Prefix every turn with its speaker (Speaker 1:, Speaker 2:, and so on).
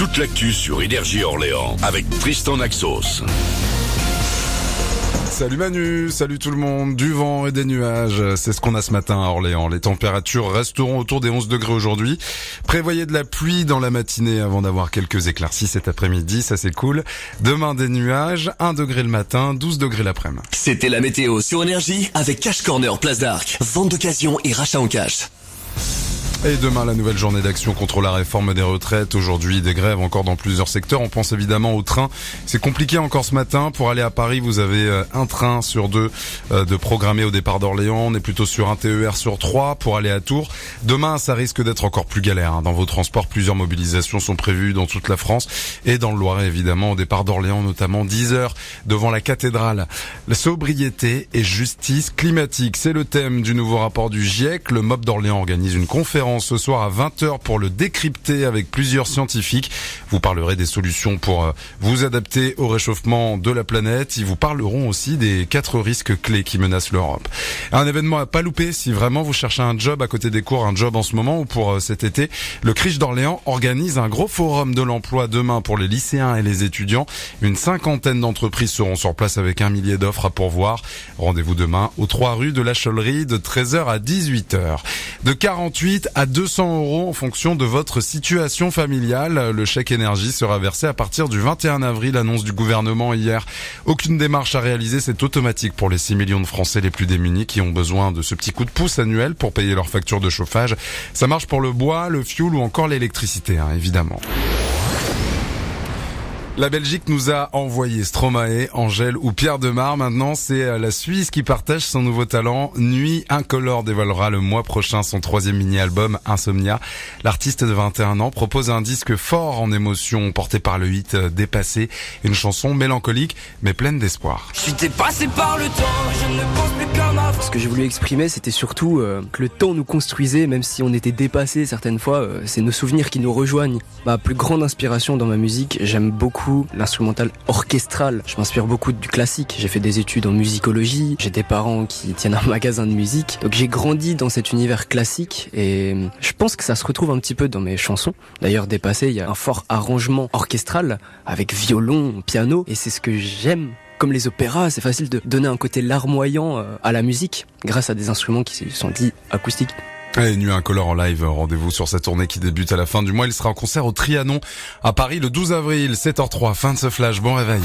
Speaker 1: toute l'actu sur Énergie Orléans avec Tristan Naxos.
Speaker 2: Salut Manu, salut tout le monde, du vent et des nuages, c'est ce qu'on a ce matin à Orléans. Les températures resteront autour des 11 degrés aujourd'hui. Prévoyez de la pluie dans la matinée avant d'avoir quelques éclaircies cet après-midi, ça c'est cool. Demain des nuages, 1 degré le matin, 12 degrés l'après-midi.
Speaker 3: C'était la météo sur Énergie avec Cash Corner Place d'Arc. Vente d'occasion et rachat en cash.
Speaker 2: Et demain, la nouvelle journée d'action contre la réforme des retraites. Aujourd'hui, des grèves encore dans plusieurs secteurs. On pense évidemment au train. C'est compliqué encore ce matin. Pour aller à Paris, vous avez euh, un train sur deux euh, de programmé au départ d'Orléans. On est plutôt sur un TER sur trois pour aller à Tours. Demain, ça risque d'être encore plus galère. Hein. Dans vos transports, plusieurs mobilisations sont prévues dans toute la France et dans le Loiret, évidemment, au départ d'Orléans, notamment 10 heures devant la cathédrale. La sobriété et justice climatique, c'est le thème du nouveau rapport du GIEC. Le MOB d'Orléans organise une conférence ce soir à 20h pour le décrypter avec plusieurs scientifiques. Vous parlerez des solutions pour euh, vous adapter au réchauffement de la planète. Ils vous parleront aussi des quatre risques clés qui menacent l'Europe. Un événement à pas louper si vraiment vous cherchez un job à côté des cours, un job en ce moment ou pour euh, cet été. Le Criche d'Orléans organise un gros forum de l'emploi demain pour les lycéens et les étudiants. Une cinquantaine d'entreprises seront sur place avec un millier d'offres à pourvoir. Rendez-vous demain aux 3 rues de la Cholerie de 13h à 18h. De 48 à 200 euros en fonction de votre situation familiale. Le chèque énergie sera versé à partir du 21 avril, annonce du gouvernement hier. Aucune démarche à réaliser, c'est automatique pour les 6 millions de Français les plus démunis qui ont besoin de ce petit coup de pouce annuel pour payer leurs factures de chauffage. Ça marche pour le bois, le fioul ou encore l'électricité, hein, évidemment. La Belgique nous a envoyé Stromae, Angèle ou Pierre Demar. Maintenant, c'est euh, la Suisse qui partage son nouveau talent. Nuit Incolore dévoilera le mois prochain son troisième mini-album Insomnia. L'artiste de 21 ans propose un disque fort en émotion porté par le hit euh, Dépassé, une chanson mélancolique mais pleine d'espoir.
Speaker 4: Ce que j'ai voulu exprimer, c'était surtout euh, que le temps nous construisait, même si on était dépassé certaines fois. c'est nos souvenirs qui nous rejoignent. Ma plus grande inspiration dans ma musique, j'aime beaucoup l'instrumental orchestral. Je m'inspire beaucoup du classique. J'ai fait des études en musicologie. J'ai des parents qui tiennent un magasin de musique. Donc j'ai grandi dans cet univers classique et je pense que ça se retrouve un petit peu dans mes chansons. D'ailleurs, dépassé, il y a un fort arrangement orchestral avec violon, piano et c'est ce que j'aime comme les opéras, c'est facile de donner un côté larmoyant euh, à la musique grâce à des instruments qui sont dits acoustiques.
Speaker 2: Et Nuit Incolore en live, rendez-vous sur sa tournée qui débute à la fin du mois. Il sera en concert au Trianon à Paris le 12 avril, 7h03. Fin de ce flash, bon réveil.